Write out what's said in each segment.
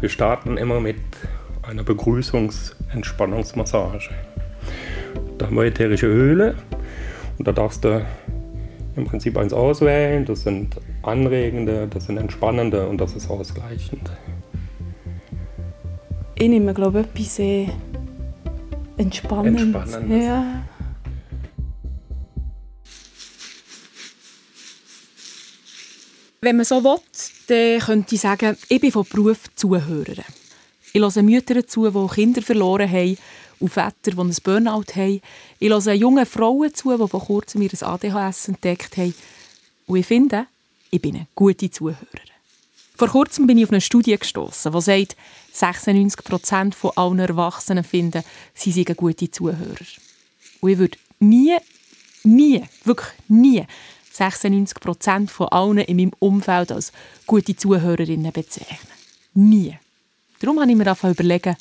Wir starten immer mit einer Begrüßungsentspannungsmassage. Da haben wir ätherische Öle und da darfst du im Prinzip eins auswählen. Das sind anregende, das sind entspannende und das ist ausgleichend. Ich nehme, glaube ich, etwas sehr entspannendes. Entspannendes. Ja. Wenn man so will, dann könnte ich sagen, ich bin von Beruf Zuhörerin. Ich höre Mütter zu, die Kinder verloren haben und Väter, die ein Burnout haben. Ich höre jungen Frauen zu, die vor kurzem ihr ADHS entdeckt haben. Und ich finde, ich bin eine gute Zuhörerin. Vor kurzem bin ich auf eine Studie gestoßen, die sagt, 96 Prozent von allen Erwachsenen finden, sie seien gute Zuhörer. Und ich würde nie, nie, wirklich nie 96 Prozent von allen in meinem Umfeld als gute Zuhörerinnen bezeichnen. Nie. Darum habe ich mir angefangen überlegen,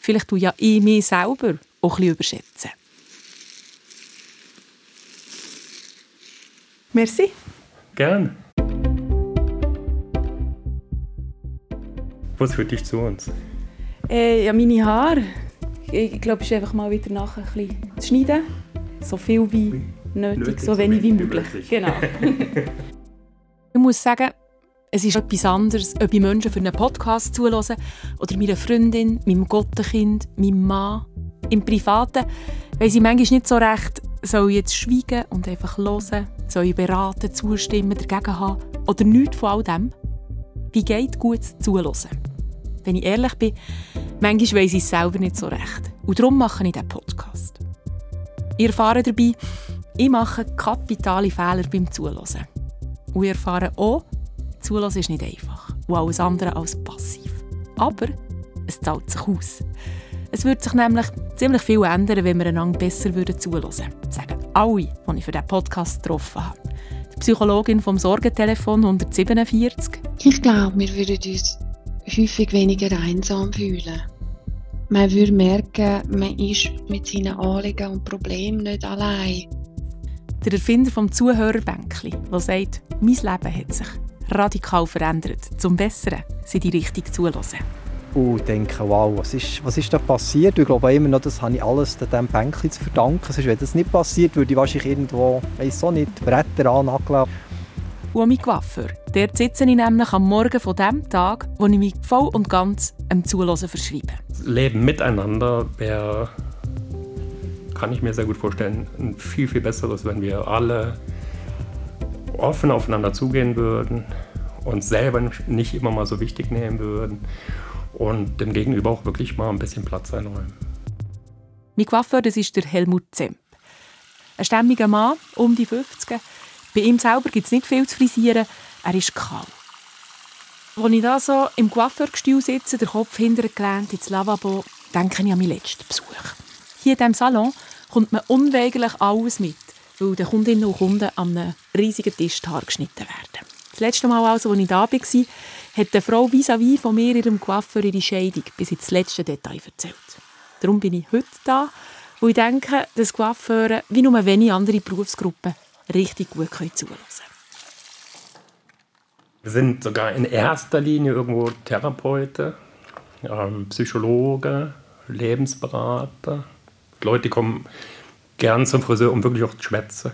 vielleicht tue ja ich mich selber auch ein bisschen überschätzen. Merci. Gern. Was führt dich zu uns? Äh, ja, meine Haare. Ich glaube, es ist einfach mal wieder nachher ein bisschen zu schneiden. So viel wie nötig, Nötig, so wenig wie möglich. möglich. Genau. ich muss sagen, es ist etwas anderes, ob ich Menschen für einen Podcast zuhören oder meiner Freundin, meinem Gottenkind, meinem Mann. Im Privaten weiss ich manchmal nicht so recht, soll ich jetzt schweigen und einfach hören, soll ich beraten, zustimmen, dagegen haben oder nichts von all dem? Wie geht gutes Zuhören? Wenn ich ehrlich bin, manchmal weiss ich es selber nicht so recht. Und darum mache ich diesen Podcast. Ihr erfahrt dabei, ich mache kapitale Fehler beim Zuhören. Und ihr erfahrt auch, Zuhören ist nicht einfach und alles andere als passiv. Aber es zahlt sich aus. Es würde sich nämlich ziemlich viel ändern, wenn wir einander besser würden zuhören würden. Sagen alle, die ich für diesen Podcast getroffen habe. Die Psychologin vom Sorgentelefon 147, Ich glaube, wir würden uns häufig weniger einsam fühlen. Man würde merken, man ist mit seinen Anliegen und Problemen nicht allein. Der Erfinder vom Zuhörerbänkli, der sagt, mein Leben hat sich radikal verändert, zum Besseren, seit ich richtig zuhören. und denke, wow, was ist, was ist da passiert? Ich glaube immer noch, das habe ich alles diesem Bänkchen zu verdanken. Sonst, wenn das nicht passiert, würde ich wahrscheinlich irgendwo, weiss so nicht, Bretter annageln. Und auch mein Coiffeur. Dort sitze ich nämlich am Morgen von dem Tag, wo ich mich voll und ganz dem Zuhören verschreibe. Das Leben miteinander wäre, kann ich mir sehr gut vorstellen, ein viel, viel besseres, wenn wir alle offen aufeinander zugehen würden, uns selber nicht immer mal so wichtig nehmen würden und dem Gegenüber auch wirklich mal ein bisschen Platz einräumen. Mein Coiffeur das ist der Helmut Zemp. Ein stämmiger Mann, um die 50. Bei ihm selber gibt es nicht viel zu frisieren, er ist kahl. Als ich da so im Coiffeurgestühl sitze, der Kopf hintergelehnt ins Lavabo, denke ich an meinen letzten Besuch. Hier in diesem Salon kommt man unweigerlich alles mit, weil den Kundinnen und Kunden an einem riesigen Tisch die geschnitten werden. Das letzte Mal, also, als ich da war, hat eine Frau vis-à-vis von mir ihrem Coiffeur ihre Scheidung bis ins letzte Detail erzählt. Darum bin ich heute da, wo ich denke, dass Coiffeure, wie nur wenige andere Berufsgruppen, richtig gut zuhören können. Wir sind sogar in erster Linie irgendwo Therapeuten, ähm, Psychologe, Lebensberater. Leute, die kommen gern zum Friseur, um wirklich auch zu schwätzen.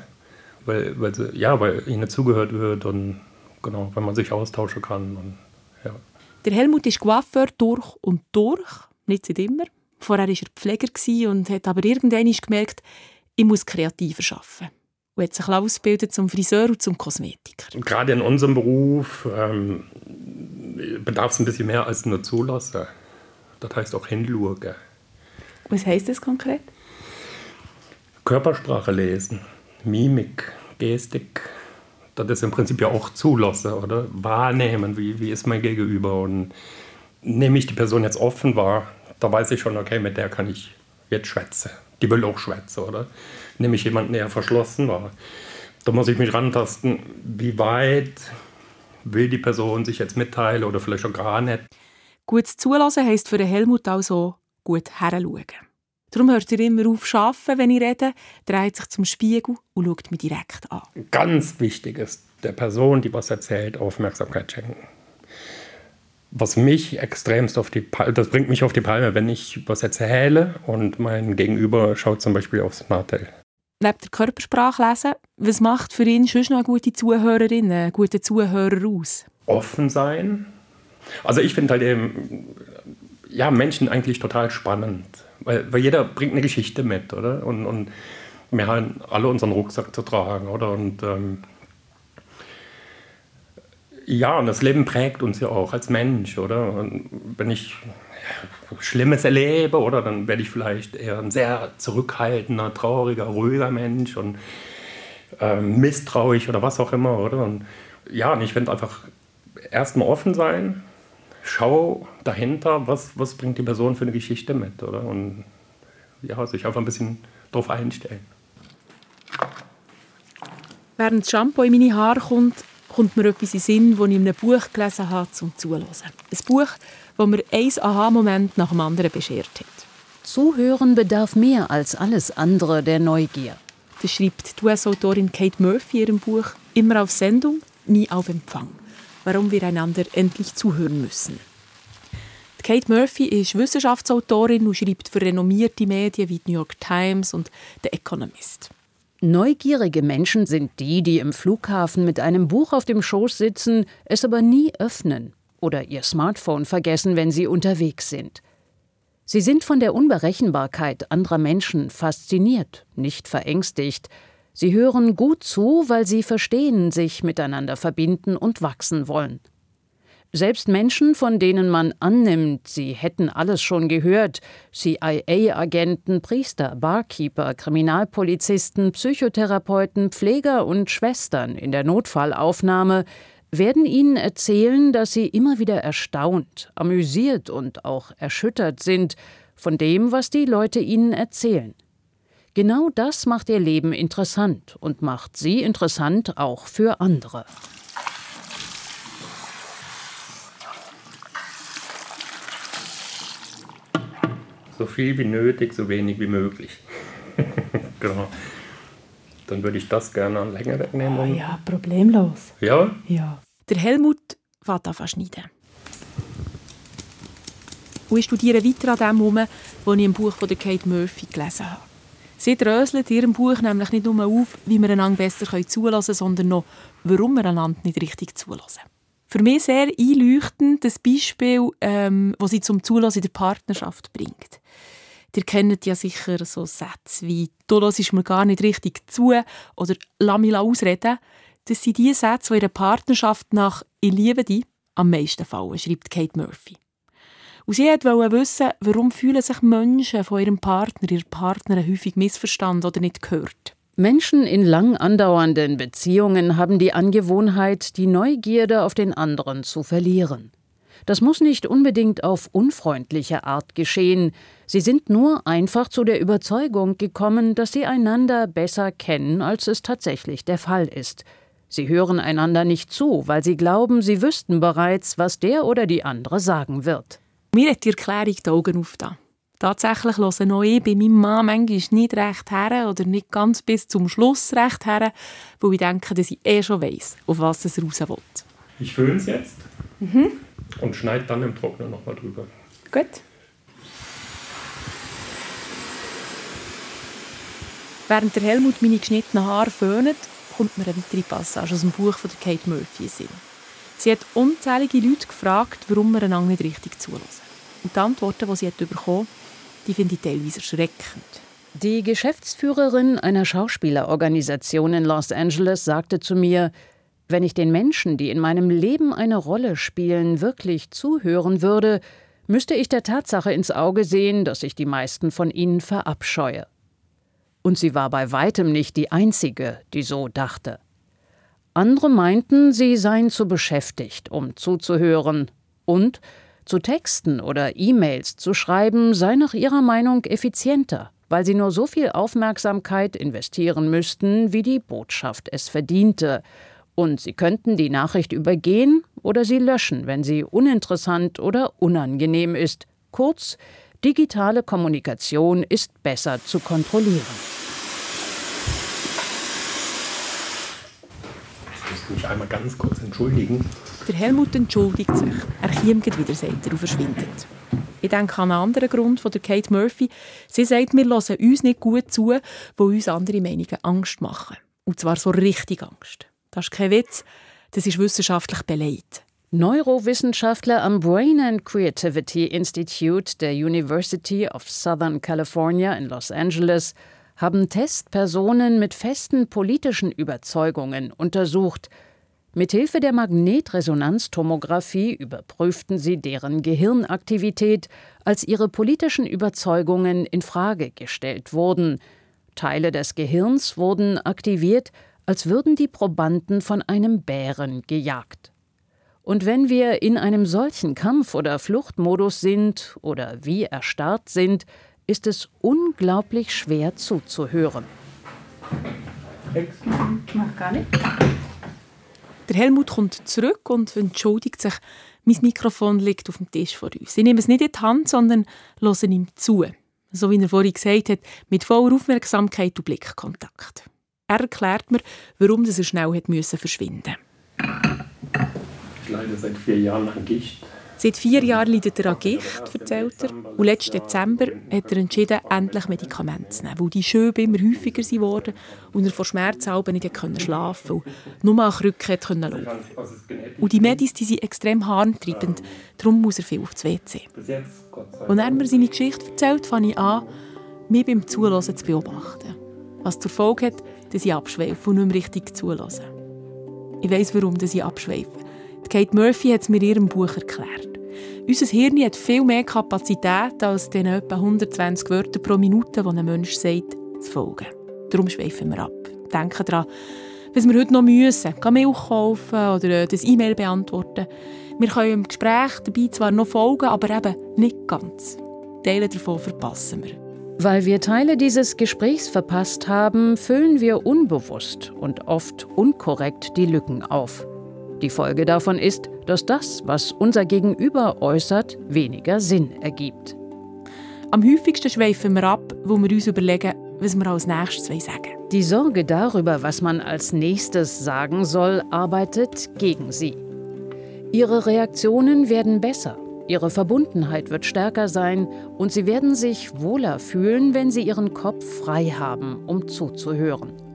Weil, weil, sie, ja, weil ihnen zugehört wird und genau, weil man sich austauschen kann. Und, ja. Der Helmut ist Coiffeur durch und durch, nicht seit immer. Vorher war er Pfleger und hat aber irgendwann gemerkt, ich muss kreativer arbeiten. Und hat sich ausgebildet zum Friseur und zum Kosmetiker. Und gerade in unserem Beruf ähm, bedarf es ein bisschen mehr als nur zulassen. Das heißt auch hinschauen. Was heisst das konkret? Körpersprache lesen, Mimik, Gestik, das ist im Prinzip ja auch zulassen, oder? Wahrnehmen, wie, wie ist mein Gegenüber und nehme ich die Person jetzt offen wahr, da weiß ich schon, okay, mit der kann ich jetzt schwätzen. Die will auch schwätzen, oder? Nehme ich jemanden eher verschlossen wahr. Da muss ich mich rantasten, wie weit will die Person sich jetzt mitteilen oder vielleicht auch gar nicht. Gutes Zulassen heisst für Helmut also gut heranschauen. Darum hört er immer auf zu arbeiten, wenn ich rede, dreht sich zum Spiegel und schaut mich direkt an. Ganz wichtig ist, der Person, die was erzählt, Aufmerksamkeit schenken. was mich extremst auf die Palme, das bringt mich auf die Palme, wenn ich was erzähle und mein Gegenüber schaut zum Beispiel aufs Martell. Neben der Körpersprache lesen, was macht für ihn schon noch eine gute Zuhörerin, einen guten Zuhörer aus? Offen sein. Also ich finde halt eben, ja, Menschen eigentlich total spannend, weil, weil jeder bringt eine Geschichte mit, oder? Und, und wir haben alle unseren Rucksack zu tragen, oder? Und ähm, ja, und das Leben prägt uns ja auch als Mensch, oder? Und wenn ich Schlimmes erlebe, oder dann werde ich vielleicht eher ein sehr zurückhaltender, trauriger, ruhiger Mensch und ähm, misstrauisch oder was auch immer, oder? Und ja, und ich finde einfach erstmal offen sein, schau dahinter, was, was bringt die Person für eine Geschichte mit, oder? Und ja, sich einfach ein bisschen darauf einstellen. Während das Shampoo in meine Haare kommt, kommt mir etwas in den Sinn, das ich in einem Buch gelesen habe, zum Zuhören. Ein Buch, das mir ein Aha-Moment nach dem anderen beschert hat. Zuhören bedarf mehr als alles andere der Neugier. Das schreibt die US-Autorin Kate Murphy in ihrem Buch «Immer auf Sendung, nie auf Empfang. Warum wir einander endlich zuhören müssen». Kate Murphy ist Wissenschaftsautorin und schreibt für renommierte Medien wie die New York Times und The Economist. Neugierige Menschen sind die, die im Flughafen mit einem Buch auf dem Schoß sitzen, es aber nie öffnen oder ihr Smartphone vergessen, wenn sie unterwegs sind. Sie sind von der Unberechenbarkeit anderer Menschen fasziniert, nicht verängstigt. Sie hören gut zu, weil sie verstehen, sich miteinander verbinden und wachsen wollen. Selbst Menschen, von denen man annimmt, sie hätten alles schon gehört, CIA-Agenten, Priester, Barkeeper, Kriminalpolizisten, Psychotherapeuten, Pfleger und Schwestern in der Notfallaufnahme, werden ihnen erzählen, dass sie immer wieder erstaunt, amüsiert und auch erschüttert sind von dem, was die Leute ihnen erzählen. Genau das macht ihr Leben interessant und macht sie interessant auch für andere. so viel wie nötig, so wenig wie möglich. genau. Dann würde ich das gerne länger wegnehmen. Oh ja, problemlos. Ja? Ja. Der Helmut fährt an schneiden. Und ich studiere weiter an dem herum, was ich im Buch von Kate Murphy gelesen habe. Sie dröselt in ihrem Buch nämlich nicht nur auf, wie wir einander besser zulassen können, sondern noch, warum wir einander nicht richtig zulassen. Für mich sehr einleuchtend das Beispiel, ähm, das sie zum Zulassen in der Partnerschaft bringt. Ihr kennt ja sicher so Sätze wie «Du hörst mir gar nicht richtig zu» oder «Lass mich ausreden». Das sind die Sätze, die in Partnerschaft nach «Ich liebe dich» am meisten fallen, schreibt Kate Murphy. Und sie wollte wissen, warum fühlen sich Menschen von ihrem Partner, ihrer Partnerin häufig missverstanden oder nicht gehört. Menschen in lang andauernden Beziehungen haben die Angewohnheit, die Neugierde auf den anderen zu verlieren. Das muss nicht unbedingt auf unfreundliche Art geschehen, sie sind nur einfach zu der Überzeugung gekommen, dass sie einander besser kennen, als es tatsächlich der Fall ist. Sie hören einander nicht zu, weil sie glauben, sie wüssten bereits, was der oder die andere sagen wird. Mir hat die Erklärung die Augen aufgetan. Tatsächlich höre auch ich bei meinem Mann manchmal nicht recht her oder nicht ganz bis zum Schluss recht her, weil ich denke, dass ich eh schon weiss, auf was es raus will. Ich föhne es jetzt mhm. und schneide dann im Trockner nochmal drüber. Gut. Während der Helmut meine geschnittenen Haare föhnt, kommt mir eine weitere Passage aus dem Buch von Kate Murphy in Sie hat unzählige Leute gefragt, warum wir einander nicht richtig zulassen. Und die Antworten, die sie hat bekommen die finde ich teilweise erschreckend. Die Geschäftsführerin einer Schauspielerorganisation in Los Angeles sagte zu mir, wenn ich den Menschen, die in meinem Leben eine Rolle spielen, wirklich zuhören würde, müsste ich der Tatsache ins Auge sehen, dass ich die meisten von ihnen verabscheue. Und sie war bei weitem nicht die Einzige, die so dachte. Andere meinten, sie seien zu beschäftigt, um zuzuhören, und zu Texten oder E-Mails zu schreiben sei nach ihrer Meinung effizienter, weil sie nur so viel Aufmerksamkeit investieren müssten, wie die Botschaft es verdiente, und sie könnten die Nachricht übergehen oder sie löschen, wenn sie uninteressant oder unangenehm ist. Kurz, digitale Kommunikation ist besser zu kontrollieren. Ich muss mich einmal ganz kurz entschuldigen. Der Helmut entschuldigt sich. Er kommt wieder, sagt er, und verschwindet. Ich denke an einen anderen Grund von der Kate Murphy. Sie sagt, wir hören uns nicht gut zu, wo uns andere Meinungen Angst machen. Und zwar so richtig Angst. Das ist kein Witz, das ist wissenschaftlich belegt. Neurowissenschaftler am Brain and Creativity Institute der University of Southern California in Los Angeles haben Testpersonen mit festen politischen Überzeugungen untersucht. Mithilfe der Magnetresonanztomographie überprüften sie deren Gehirnaktivität, als ihre politischen Überzeugungen in Frage gestellt wurden. Teile des Gehirns wurden aktiviert, als würden die Probanden von einem Bären gejagt. Und wenn wir in einem solchen Kampf- oder Fluchtmodus sind oder wie erstarrt sind, ist es unglaublich schwer zuzuhören. Mach gar nicht. Der Helmut kommt zurück und entschuldigt sich. Mein Mikrofon liegt auf dem Tisch vor uns. Ich nehme es nicht in die Hand, sondern höre ihm zu. So wie er vorhin gesagt hat, mit voller Aufmerksamkeit und Blickkontakt. Er erklärt mir, warum er schnell hat verschwinden musste. Ich leide seit vier Jahren an Gicht. Seit vier Jahren leidet er an Gicht, erzählt er. Und letzten Dezember hat er entschieden, endlich Medikamente zu nehmen, weil die Schübe immer häufiger wurden und er vor Schmerzalben nicht schlafen konnte und nur an Krücken laufen Und die Medis die sind extrem harntreibend, darum muss er viel aufs WC. Und er mir seine Geschichte erzählt, fange ich an, mich beim Zuhören zu beobachten. Was zur Folge hat, dass ich abschweife und nicht mehr richtig zuhöre. Ich weiss, warum ich abschweife. Kate Murphy hat es mir in ihrem Buch erklärt. Unser Hirn hat viel mehr Kapazität als den etwa 120 Wörter pro Minute, die ein Mensch sagt, zu folgen. Darum schweifen wir ab. Denken daran, was wir heute noch müssen. Gehen Milch kaufen oder das E-Mail beantworten. Wir können im Gespräch dabei zwar noch folgen, aber eben nicht ganz. Teile davon verpassen wir. Weil wir Teile dieses Gesprächs verpasst haben, füllen wir unbewusst und oft unkorrekt die Lücken auf. Die Folge davon ist, dass das, was unser Gegenüber äußert, weniger Sinn ergibt. Am häufigsten schweifen wir ab, wo wir uns überlegen, was wir als nächstes sagen. Die Sorge darüber, was man als nächstes sagen soll, arbeitet gegen sie. Ihre Reaktionen werden besser, ihre Verbundenheit wird stärker sein und sie werden sich wohler fühlen, wenn sie ihren Kopf frei haben, um zuzuhören.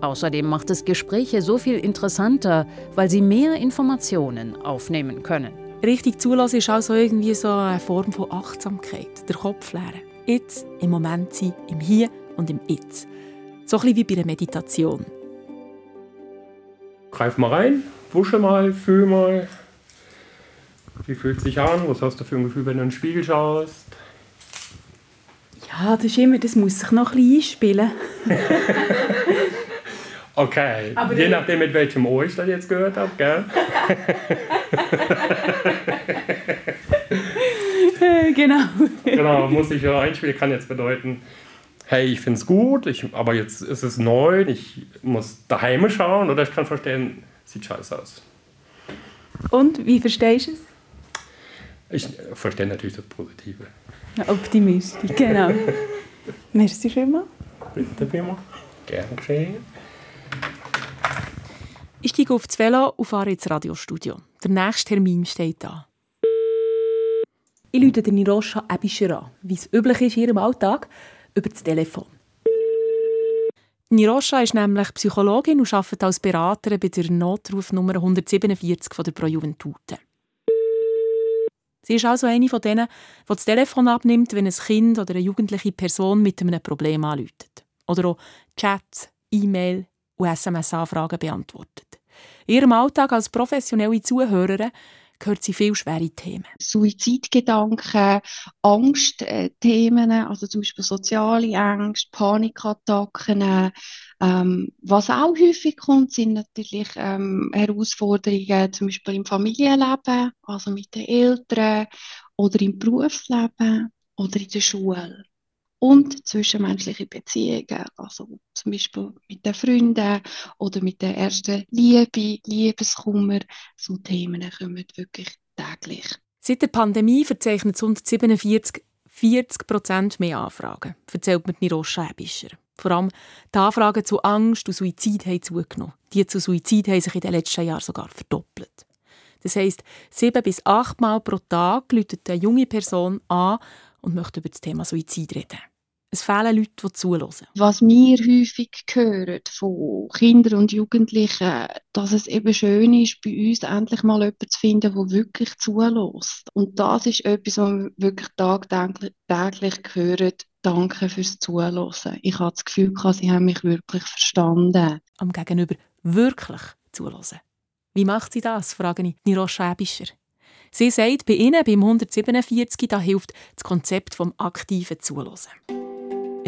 Außerdem macht es Gespräche so viel interessanter, weil sie mehr Informationen aufnehmen können. Richtig zulassen ist also irgendwie so eine Form von Achtsamkeit, der Kopf leeren. Jetzt, im Moment sein, im Hier und im Jetzt. So ein bisschen wie bei einer Meditation. Greif mal rein, wusche mal, fühl mal. Wie fühlt es sich an? Was hast du für ein Gefühl, wenn du in den Spiegel schaust? Ja, das ist immer, das muss sich noch ein bisschen einspielen. Okay, Aber je nachdem, mit welchem Ohr ich das jetzt gehört habe, gell? genau. genau, muss ich ja einspielen, kann jetzt bedeuten, hey, ich finde es gut, ich, aber jetzt ist es neu, ich muss daheim schauen oder ich kann verstehen, sieht scheiße aus. Und wie verstehst du es? Ich verstehe natürlich das Positive. Optimistisch, genau. Merci vielmals. Bitte vielmals. Gern geschehen. Ich steige auf das Velo und fahre ins Radiostudio. Der nächste Termin steht da. Ich rufe den Nirosha Ebischer an, wie es üblich ist in ihrem Alltag, über das Telefon. Nirosha ist nämlich Psychologin und arbeitet als Beraterin bei der Notrufnummer 147 von der Pro Juventute. Sie ist also eine von denen, die das Telefon abnimmt, wenn ein Kind oder eine jugendliche Person mit einem Problem anruft. Oder auch Chat, E-Mail, und SMS-Anfragen beantwortet. In ihrem Alltag als professionelle Zuhörerin gehört sie viele schwere Themen. Suizidgedanken, Angstthemen, also zum Beispiel soziale Ängste, Panikattacken. Ähm, was auch häufig kommt, sind natürlich ähm, Herausforderungen, zum Beispiel im Familienleben, also mit den Eltern oder im Berufsleben oder in der Schule und zwischenmenschliche Beziehungen, also zum Beispiel mit den Freunden oder mit der ersten Liebe, Liebeskummer, so Themen kommen wirklich täglich. Seit der Pandemie verzeichnet es 147 40 Prozent mehr Anfragen, erzählt mir Niroscha Hebischer. Vor allem die Anfragen zu Angst und Suizid haben zugenommen. Die zu Suizid haben sich in den letzten Jahren sogar verdoppelt. Das heisst, sieben bis acht Mal pro Tag läutet eine junge Person an und möchte über das Thema Suizid reden. Es fehlen Leute, die zuhören. Was wir häufig hören von Kindern und Jugendlichen, dass es eben schön ist, bei uns endlich mal jemanden zu finden, der wirklich zulässt. Und das ist etwas, was wir wirklich tagtäglich täglich hören. Danke fürs Zuhören. Ich habe das Gefühl, sie haben mich wirklich verstanden. Am Gegenüber wirklich zuhören. Wie macht sie das, frage ich Niro Schäbischer. Sie sagt, bei Ihnen, beim 147, da hilft das Konzept vom aktiven Zuhören.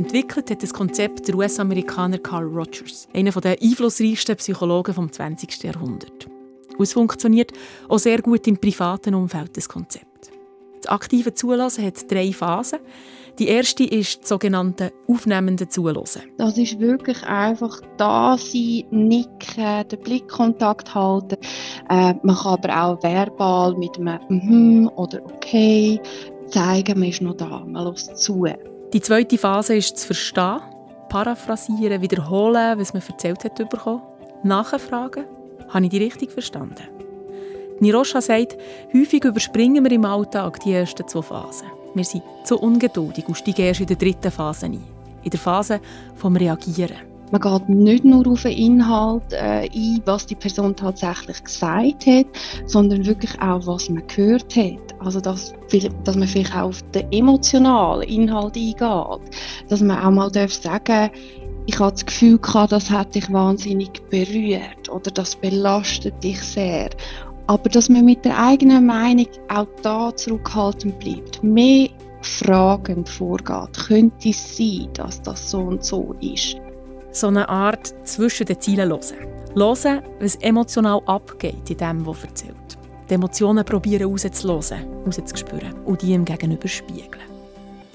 Entwickelt hat das Konzept der US-Amerikaner Carl Rogers, einer der einflussreichsten Psychologen des 20. Jahrhunderts. Und es funktioniert auch sehr gut im privaten Umfeld, das Konzept. Das aktive Zulassen hat drei Phasen. Die erste ist das sogenannte aufnehmende Zulassen. Das ist wirklich einfach da sein, nicken, den Blickkontakt halten. Äh, man kann aber auch verbal mit einem «Mhm» oder «Okay» zeigen, man ist noch da, man lässt zu. Die zweite Phase ist zu verstehen, paraphrasieren, wiederholen, was man erzählt hat bekommen, nachfragen. Habe ich die richtig verstanden? Nirosha sagt, häufig überspringen wir im Alltag die ersten zwei Phasen. Wir sind zu ungeduldig und steigen erst in der dritten Phase ein. In der Phase vom Reagieren. Man geht nicht nur auf den Inhalt äh, ein, was die Person tatsächlich gesagt hat, sondern wirklich auch, was man gehört hat. Also, dass, dass man vielleicht auch auf den emotionalen Inhalt eingeht. Dass man auch mal darf sagen ich habe das Gefühl gehabt, das hat dich wahnsinnig berührt oder das belastet dich sehr. Aber dass man mit der eigenen Meinung auch da zurückhaltend bleibt, mehr fragend vorgeht, könnte es sein, dass das so und so ist so eine Art zwischen den Zielen hören. Hören, was emotional abgeht in dem, was erzählt. Die Emotionen probieren rauszuhören, rauszuspüren und die ihm gegenüber spiegeln.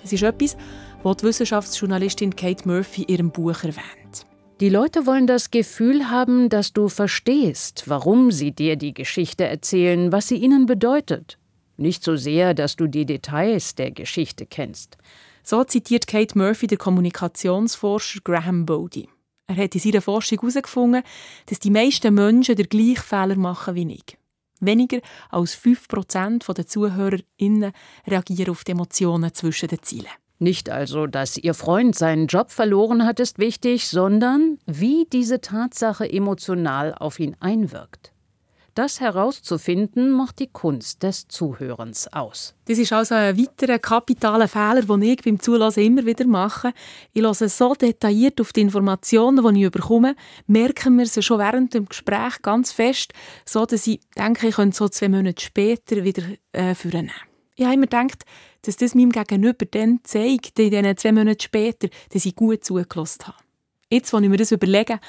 Das ist etwas, was die Wissenschaftsjournalistin Kate Murphy in ihrem Buch erwähnt. Die Leute wollen das Gefühl haben, dass du verstehst, warum sie dir die Geschichte erzählen, was sie ihnen bedeutet. Nicht so sehr, dass du die Details der Geschichte kennst. So zitiert Kate Murphy der Kommunikationsforscher Graham Bodie. Er hat in seiner Forschung herausgefunden, dass die meisten Menschen den gleichen Fehler machen wie ich. Weniger als 5% der ZuhörerInnen reagieren auf die Emotionen zwischen den Zielen. Nicht also, dass Ihr Freund seinen Job verloren hat, ist wichtig, sondern wie diese Tatsache emotional auf ihn einwirkt. Das herauszufinden, macht die Kunst des Zuhörens aus. Das ist also ein weiterer kapitaler Fehler, den ich beim Zulassen immer wieder mache. Ich höre so detailliert auf die Informationen, die ich bekomme, merken wir sie schon während dem Gespräch ganz fest, so dass ich denke, ich könnte so zwei Monate später wieder äh, führen. Ich habe immer gedacht, dass das meinem Gegenüber dann zeigt, in diesen zwei Monaten später, dass ich gut zugelassen habe. Jetzt, wo ich mir das überlege,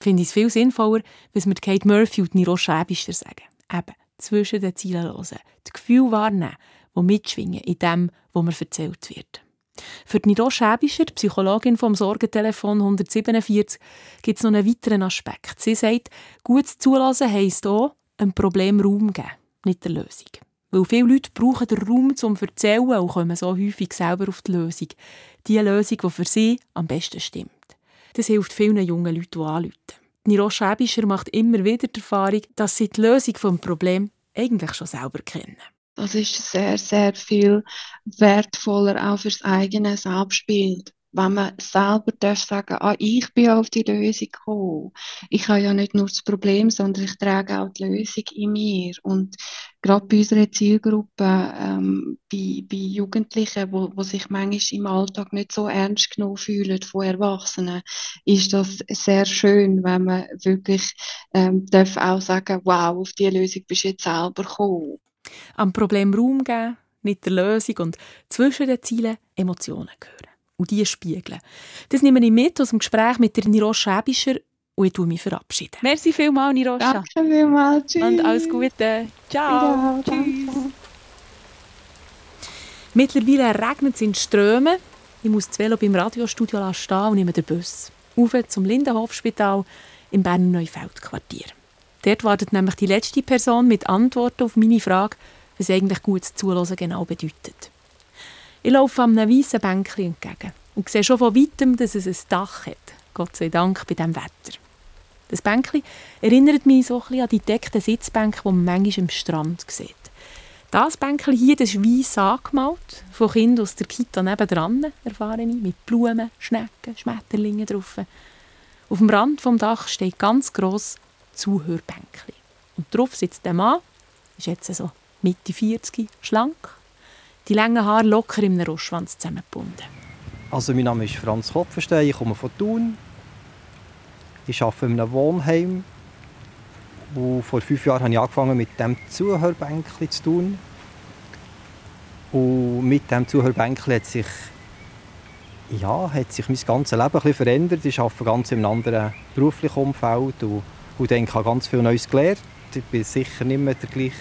finde ich es viel sinnvoller, was mir Kate Murphy und Niro Schäbischer sagen. Eben, zwischen den Zielen hören, das Gefühl wahrnehmen, die mitschwingen in dem, was mir erzählt wird. Für Niro Schäbischer, Psychologin vom Sorgentelefon 147, gibt es noch einen weiteren Aspekt. Sie sagt, gutes Zulassen heisst auch, einem Problem Raum geben, nicht der Lösung. Weil viele Leute brauchen den Raum zum Erzählen und kommen so häufig selber auf die Lösung. Die Lösung, die für sie am besten stimmt. Das hilft vielen jungen Leuten, die anrufen. Niro Schäbischer macht immer wieder die Erfahrung, dass sie die Lösung des Problems eigentlich schon selber kennen. Das ist sehr, sehr viel wertvoller auch fürs eigene Selbstbild wenn man selber darf sagen, ah, ich bin auf die Lösung gekommen. Ich habe ja nicht nur das Problem, sondern ich trage auch die Lösung in mir. Und gerade bei unserer Zielgruppe, ähm, bei, bei Jugendlichen, wo sich manchmal im Alltag nicht so ernst genommen fühlen von Erwachsenen, ist das sehr schön, wenn man wirklich ähm, darf auch sagen, wow, auf die Lösung bist du jetzt selber gekommen. Am Problem Raum geben, nicht der Lösung und zwischen den Zielen Emotionen hören und die spiegeln. Das nehme ich mit aus dem Gespräch mit der Niroscha Ebischer und ich mich verabschieden. Merci vielmals, Niroscha. Danke vielmals. Tschüss. Und alles Gute. Ciao. Ja, Tschüss. Mittlerweile regnet es in Strömen. Ich muss das Velo beim Radiostudio stehen und nehme den Bus. Auf zum Lindenhofspital im Berner Neufeld-Quartier. Dort wartet nämlich die letzte Person mit Antworten auf meine Frage, was eigentlich gutes Zuhören genau bedeutet. Ich laufe einem weißen Bänkchen entgegen und sehe schon von weitem, dass es ein Dach hat. Gott sei Dank bei diesem Wetter. Das Bänkchen erinnert mich so ein an die deckten Sitzbänke, die man manchmal am Strand sieht. Das Bänkchen hier das ist weiss angemalt, von Kindern aus der Kita nebendran, erfahre ich, mit Blumen, Schnecken, Schmetterlingen drauf. Auf dem Rand vom Dach steht ganz gross Zuhörbänkchen. Und drauf sitzt der Mann, ist jetzt so Mitte 40, schlank, die langen Haare locker im Rostschwanz zusammengebunden. Also mein Name ist Franz Kopfenstein, ich komme von Thun. Ich arbeite in einem Wohnheim. Und vor fünf Jahren habe ich angefangen mit dem Zuhörbänkchen zu tun. Und mit dem Zuhörbänkchen hat sich, ja, hat sich mein ganzes Leben ein verändert. Ich arbeite ganz in einem anderen beruflichen Umfeld und, und denke, ich habe ganz viel Neues gelernt. Ich bin sicher nicht mehr der gleich,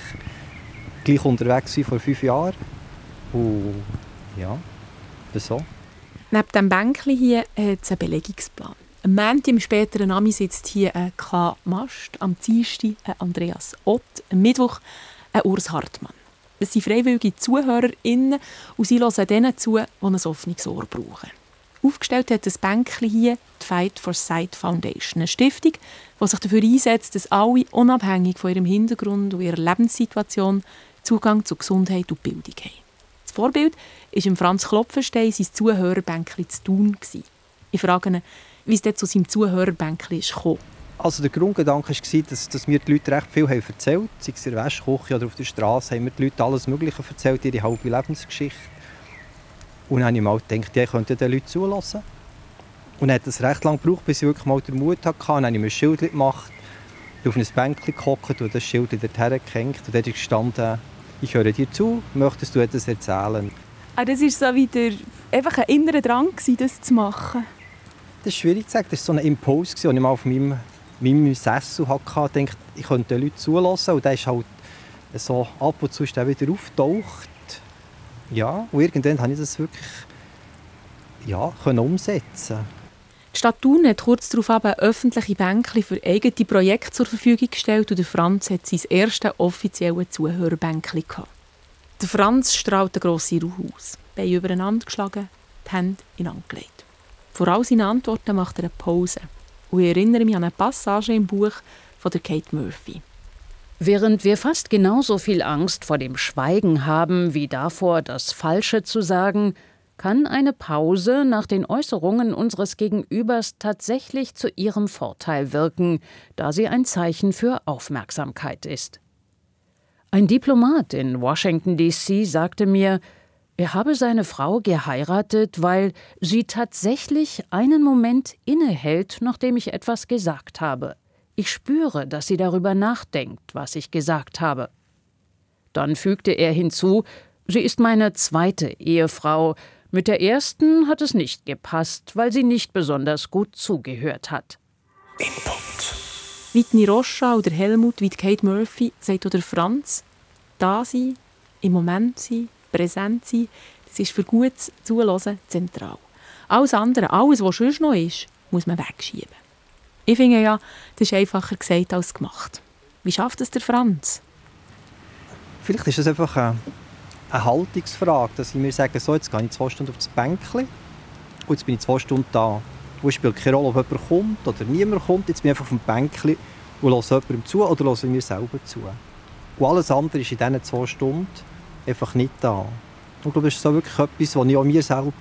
gleich unterwegs wie vor fünf Jahren. Und ja, so. Neben dem Bänkchen hier hat es einen Belegungsplan. Am Montag, im späteren Nami sitzt hier ein K. Mast, am Dienstag ein Andreas Ott, am Mittwoch ein Urs Hartmann. Es sind freiwillige ZuhörerInnen und sie hören denen zu, die ein offenes Ohr brauchen. Aufgestellt hat das Bänkchen hier die Fight for Sight Foundation, eine Stiftung, die sich dafür einsetzt, dass alle, unabhängig von ihrem Hintergrund und ihrer Lebenssituation, Zugang zu Gesundheit und Bildung haben. Vorbild war Franz Klopfenstein sein Zuhörerbänkchen zu tun. Ich frage ihn, wie es dort zu seinem Zuhörerbänkchen kam. Also der Grundgedanke war, dass, dass mir die Leute recht viel haben erzählt haben. Sei es in der Wäschküche oder auf der Straße, haben mir die Leute alles Mögliche erzählt, ihre halbe Lebensgeschichte. Und dann habe ich mal gedacht, ich könnte den Leuten zulassen. Und dann hat es recht lange gebraucht, bis ich wirklich mal den Mut hatte. Dann habe ich mir ein Schild gemacht, auf ein Bänkchen gehockt und das Schild dorthin gehängt. Und dort gestanden, ich höre dir zu, möchtest du etwas erzählen? Ah, das war so wieder einfach ein innerer Drang, das zu machen. Das ist schwierig zu sagen. Das war so ein Impuls, den ich mal auf meinem, meinem Sessel hatte. Ich dachte, ich könnte den Leuten zulassen. Und der ist halt so ab und zu ist der wieder auftaucht. Ja, und irgendwann konnte ich das wirklich ja, umsetzen. Die Stadt Thun hat kurz darauf öffentliche Bänkchen für eigene Projekte zur Verfügung gestellt und Franz hat sein erstes offizielles Zuhörerbänkchen. Der Franz strahlt eine grosse Ruhe aus, Beine übereinander geschlagen, die Hände ineinandergelegt. Vor all seinen Antworten macht er eine Pause. Und ich erinnere mich an eine Passage im Buch von der Kate Murphy. Während wir fast genauso viel Angst vor dem Schweigen haben wie davor, das Falsche zu sagen, kann eine Pause nach den Äußerungen unseres Gegenübers tatsächlich zu ihrem Vorteil wirken, da sie ein Zeichen für Aufmerksamkeit ist. Ein Diplomat in Washington, DC sagte mir, er habe seine Frau geheiratet, weil sie tatsächlich einen Moment innehält, nachdem ich etwas gesagt habe. Ich spüre, dass sie darüber nachdenkt, was ich gesagt habe. Dann fügte er hinzu, sie ist meine zweite Ehefrau, mit der ersten hat es nicht gepasst, weil sie nicht besonders gut zugehört hat. Input. Whitney Rocha oder Helmut, wie Kate Murphy, sagt oder Franz, da sein, im Moment sein, präsent sein, das ist für gutes Zuhören zentral. Alles andere, alles, was sonst noch ist, muss man wegschieben. Ich finde ja, das ist einfacher gesagt als gemacht. Wie schafft es der Franz? Vielleicht ist es einfach eine, Haltungsfrage, dass ich mir sage, so, jetzt gehe ich zwei Stunden auf das Bänkchen und jetzt bin ich zwei Stunden da. Und es spielt keine Rolle, ob jemand kommt oder niemand kommt. Jetzt bin ich einfach auf dem Bänkchen und höre jemandem zu oder höre mir selber zu. Und alles andere ist in diesen zwei Stunden einfach nicht da. ich glaube, das ist so wirklich etwas, was ich auch mir selber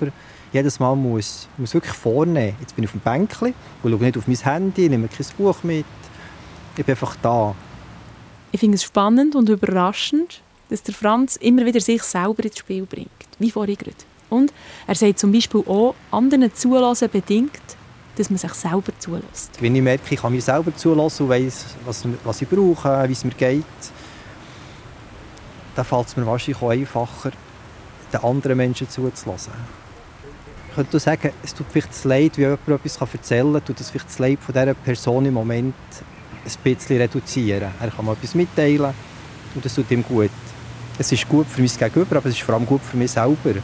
jedes Mal muss, muss wirklich vornehmen Jetzt bin ich auf dem Bänkchen und schaue nicht auf mein Handy, nehme kein Buch mit. Ich bin einfach da. Ich finde es spannend und überraschend, dass der Franz immer wieder sich selber ins Spiel bringt, wie vorhin gerade. Und er sagt zum Beispiel auch, anderen zulassen bedingt, dass man sich selber zulässt. Wenn ich merke, ich kann mir selber zulassen und weiss, was, was ich brauche, wie es mir geht, dann fällt es mir wahrscheinlich auch einfacher, den anderen Menschen zuzulassen. Ich könnte sagen, es tut vielleicht das Leid, wie jemand etwas erzählen kann, tut das vielleicht das Leid von dieser Person im Moment ein bisschen reduzieren. Er kann mal etwas mitteilen und das tut ihm gut. Es ist gut für mein Gegenüber, aber es ist vor allem gut für mich selber.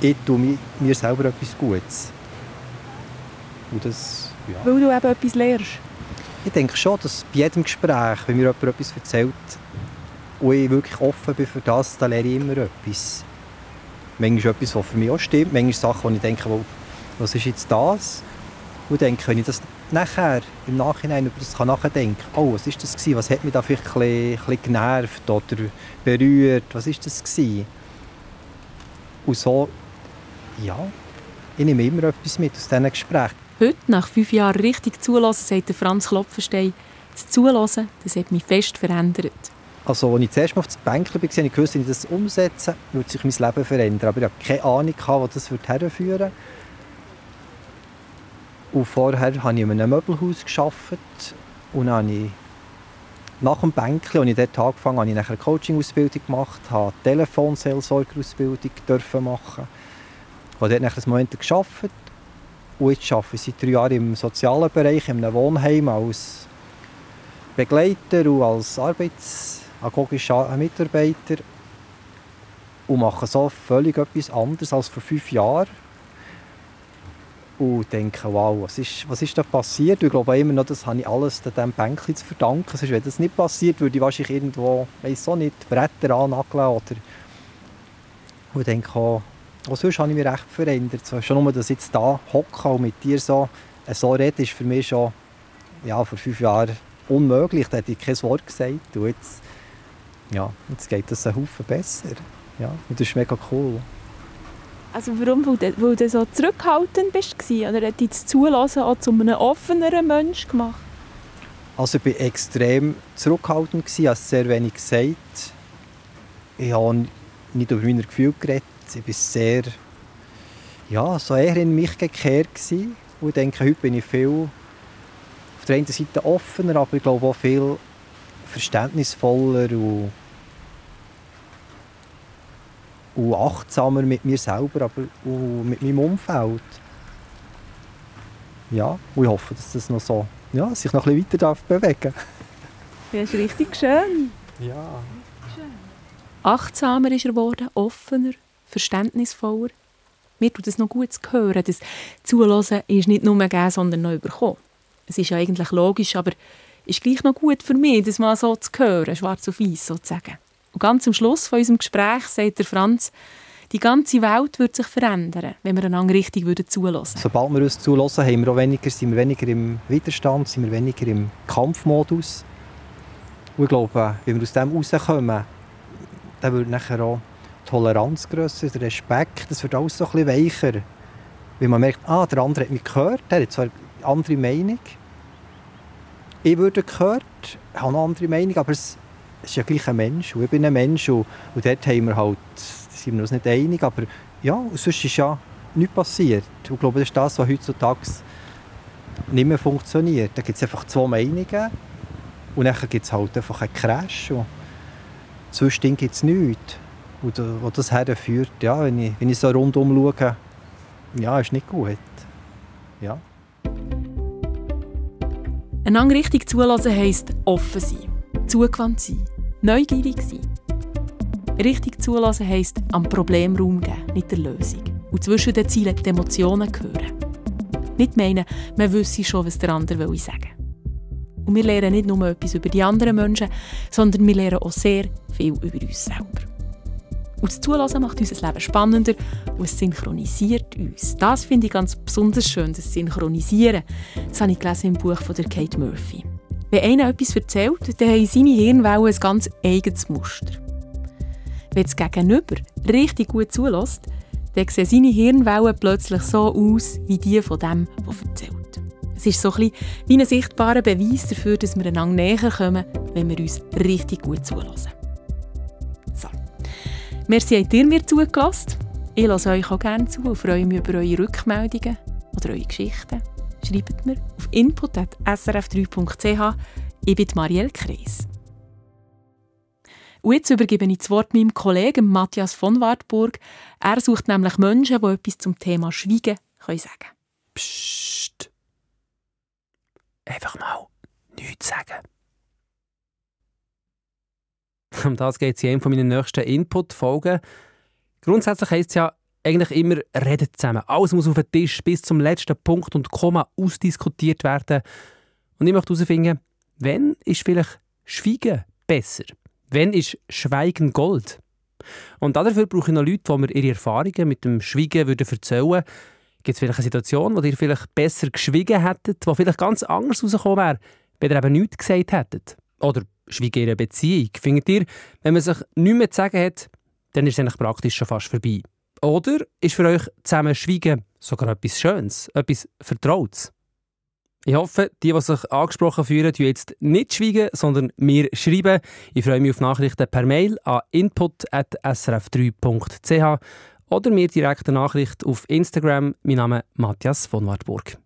Ich tue mir selber etwas Gutes. Und das, ja. Weil du eben etwas lernst? Ich denke schon, dass bei jedem Gespräch, wenn mir jemand etwas erzählt, und ich wirklich offen bin für das, dann lerne ich immer etwas. Manchmal etwas, was für mich auch stimmt, manchmal Sachen, wo ich denke, was ist jetzt das? Und denke, wenn ich das nachher im Nachhinein über das nachdenken kann, oh, was ist das gewesen? Was hat mich da vielleicht ein bisschen, ein bisschen genervt oder berührt? Was ist das gewesen? Und so, ja, ich nehme immer etwas mit aus diesen Gesprächen. Heute, nach fünf Jahren richtig zulassen, sagt Franz Klopfenstein, das Zulassen, das hat mich fest verändert. Also, als ich zuerst mal auf das Bänkchen war, habe ich gewusst, wenn ich das umsetze, würde sich mein Leben verändern. Aber ich hatte keine Ahnung, wo das herführen würde. Und vorher habe ich in einem Möbelhaus gearbeitet. Und dann habe ich nach dem Bänkchen, als ich dort angefangen habe, habe ich eine Coaching-Ausbildung gemacht, habe Telefonseelsorger-Ausbildung machen. Ich habe dort einen Moment gearbeitet. Und jetzt arbeite ich seit drei Jahren im sozialen Bereich, in einem Wohnheim als Begleiter und als arbeitsagogischer Mitarbeiter. Und mache so völlig etwas anderes als vor fünf Jahren und denke, wow, was ist, was ist da passiert? Ich glaube immer noch, das habe ich alles diesem Bänkchen zu verdanken. Sonst, wenn das nicht passiert, würde ich wahrscheinlich irgendwo, weiss auch nicht, Bretter annageln oder... Und denke auch, auch sonst habe ich mich recht verändert. Schon nur, dass ich jetzt hier hocke und mit dir so, äh, so rede, ist für mich schon ja, vor fünf Jahren unmöglich. Da hätte ich kein Wort gesagt. Und jetzt, ja, jetzt geht das einen Haufen besser. Ja, und das ist mega cool. Also warum? Weil du, weil du so zurückhaltend bist oder hat dich das Zulassen auch zu einem offeneren Menschen gemacht? Also ich war extrem zurückhaltend, als sehr wenig gesagt. Ich habe nicht über meine Gefühle geredet. Ich war sehr, ja, so eher in mich gekehrt. Gewesen. Und ich denke, heute bin ich viel auf der einen Seite offener, aber ich glaube auch viel verständnisvoller und und achtsamer mit mir selber, aber auch mit meinem Umfeld. Ja, und ich hoffe, dass das noch so, ja, sich noch ein bisschen weiter darf bewegen Ja, ist richtig schön. Ja. Achtsamer ist er geworden, offener, verständnisvoller. Mir tut es noch gut zu hören. Das Zulassen ist nicht nur gegeben, sondern noch überkommen. Es ist ja eigentlich logisch, aber ist gleich noch gut für mich, das mal so zu hören, schwarz auf weiß sozusagen. Und ganz am Schluss von unserem Gespräch sagt der Franz, die ganze Welt würde sich verändern, wenn wir einander richtig zulassen würden. Sobald wir uns zulassen, haben wir auch weniger, sind wir weniger im Widerstand, sind wir weniger im Kampfmodus. Und ich glaube, wenn wir aus dem rauskommen, dann wird nachher auch Toleranz grösser, der Respekt, das wird alles so ein bisschen weicher. Weil man merkt, ah, der andere hat mich gehört, der hat zwar eine andere Meinung. Ich würde gehört, habe eine andere Meinung, aber es es ist ja gleich ein Mensch und ich bin ein Mensch und, und dort haben wir halt, sind wir uns nicht einig, aber ja, sonst ist ja nichts passiert. Und ich glaube, das ist das, was heutzutage nicht mehr funktioniert. Da gibt es einfach zwei Meinungen und dann gibt es halt einfach einen Crash und zwischendrin gibt es nichts. Und wo das herführt, ja, wenn ich, wenn ich so rundum schaue, ja, ist nicht gut. Ja. Eine richtig zulassen heisst offen sein, zugewandt sein Neugierig sein. Richtig zulassen heisst am Problem Raum geben, nicht der Lösung. Und zwischen den Zielen die Emotionen hören. Nicht meinen, man wüsste schon, was der andere will sagen Und wir lernen nicht nur etwas über die anderen Menschen, sondern wir lernen auch sehr viel über uns selber. Und das Zulassen macht unser Leben spannender und es synchronisiert uns. Das finde ich ganz besonders schön, das Synchronisieren. Das habe ich gelesen im Buch von Kate Murphy. Wenn einer etwas erzählt, dann haben seine Hirnwellen ein ganz eigenes Muster. Wenn das Gegenüber richtig gut zulässt, dann sehen seine Hirnwellen plötzlich so aus wie die von dem, der erzählt. Es ist so ein wie ein sichtbarer Beweis dafür, dass wir einander näher kommen, wenn wir uns richtig gut zulassen. So. Merci, habt ihr mir zugelassen. Ich lasse euch auch gerne zu und freue mich über eure Rückmeldungen oder eure Geschichten schreibt mir auf input.srf3.ch. Ich bin Marielle Kreis. Und jetzt übergebe ich das Wort meinem Kollegen Matthias von Wartburg. Er sucht nämlich Menschen, die etwas zum Thema Schweigen können sagen. Psst. Einfach mal nichts sagen. Um das geht es in einem meiner nächsten Input-Folgen. Grundsätzlich heisst es ja, eigentlich immer reden zusammen. Alles muss auf den Tisch bis zum letzten Punkt und Komma ausdiskutiert werden. Und ich möchte herausfinden, wenn ist vielleicht Schweigen besser? Wenn ist Schweigen Gold? Und dafür brauche ich noch Leute, die mir ihre Erfahrungen mit dem Schweigen erzählen würden. Gibt es vielleicht eine Situation, wo ihr vielleicht besser geschwiegen hättet, wo vielleicht ganz anders rausgekommen wäre, wenn ihr eben nichts gesagt hättet? Oder schwiegen in einer Beziehung? Findet ihr, wenn man sich nichts mehr zu sagen hat, dann ist es eigentlich praktisch schon fast vorbei? Oder ist für euch zusammen Schweigen sogar etwas Schönes, etwas Vertrautes? Ich hoffe, die, die sich angesprochen fühlen, die jetzt nicht schweigen, sondern mir schreiben. Ich freue mich auf Nachrichten per Mail an input.srf3.ch oder mir direkt eine Nachricht auf Instagram. Mein Name ist Matthias von Wartburg.